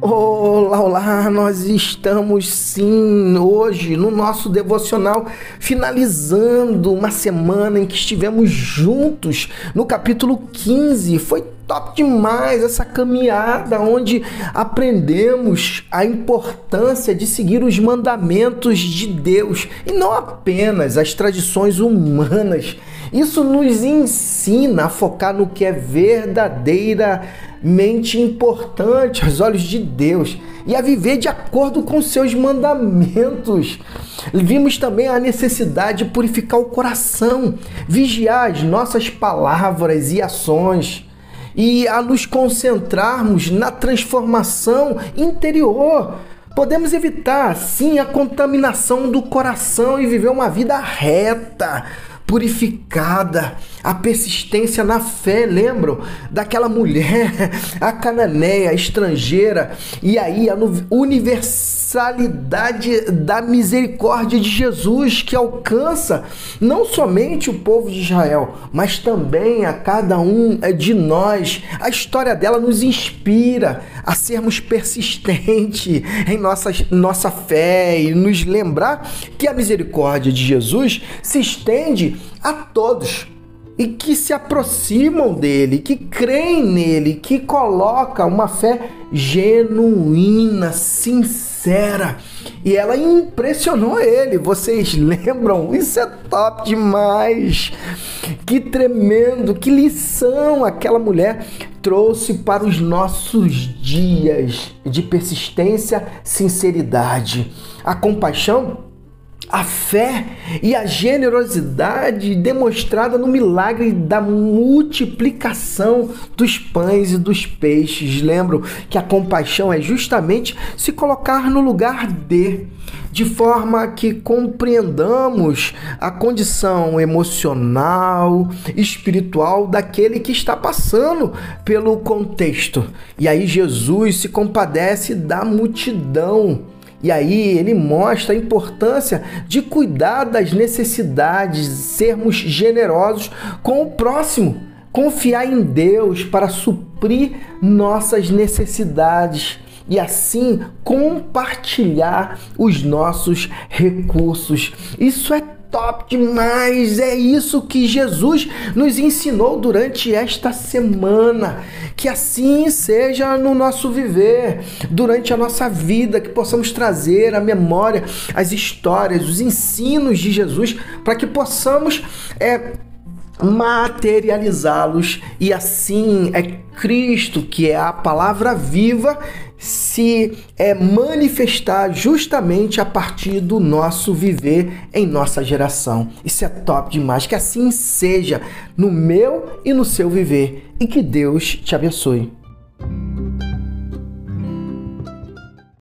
Olá, olá, nós estamos sim hoje no nosso devocional finalizando uma semana em que estivemos juntos no capítulo 15. Foi top demais essa caminhada onde aprendemos a importância de seguir os mandamentos de Deus e não apenas as tradições humanas. Isso nos ensina a focar no que é verdadeiramente importante aos olhos de Deus e a viver de acordo com seus mandamentos. Vimos também a necessidade de purificar o coração, vigiar as nossas palavras e ações e a nos concentrarmos na transformação interior. Podemos evitar, sim, a contaminação do coração e viver uma vida reta, purificada, a persistência na fé, lembram? Daquela mulher, a cananeia, a estrangeira, e aí a universalidade da misericórdia de Jesus que alcança não somente o povo de Israel, mas também a cada um de nós. A história dela nos inspira a sermos persistentes em nossa, nossa fé e nos lembrar que a misericórdia de Jesus se estende a todos e que se aproximam dele, que creem nele, que coloca uma fé genuína, sincera. E ela impressionou ele. Vocês lembram? Isso é top demais. Que tremendo, que lição aquela mulher trouxe para os nossos dias de persistência, sinceridade. A compaixão a fé e a generosidade demonstrada no milagre da multiplicação dos pães e dos peixes. Lembro que a compaixão é justamente se colocar no lugar de, de forma que compreendamos a condição emocional, espiritual daquele que está passando pelo contexto. E aí Jesus se compadece da multidão e aí ele mostra a importância de cuidar das necessidades, sermos generosos com o próximo, confiar em Deus para suprir nossas necessidades e assim compartilhar os nossos recursos. Isso é top demais! É isso que Jesus nos ensinou durante esta semana. Que assim seja no nosso viver, durante a nossa vida, que possamos trazer à memória as histórias, os ensinos de Jesus, para que possamos é, materializá-los e assim é Cristo, que é a palavra viva, se é manifestar justamente a partir do nosso viver em nossa geração. Isso é top demais, que assim seja no meu e no seu viver e que Deus te abençoe.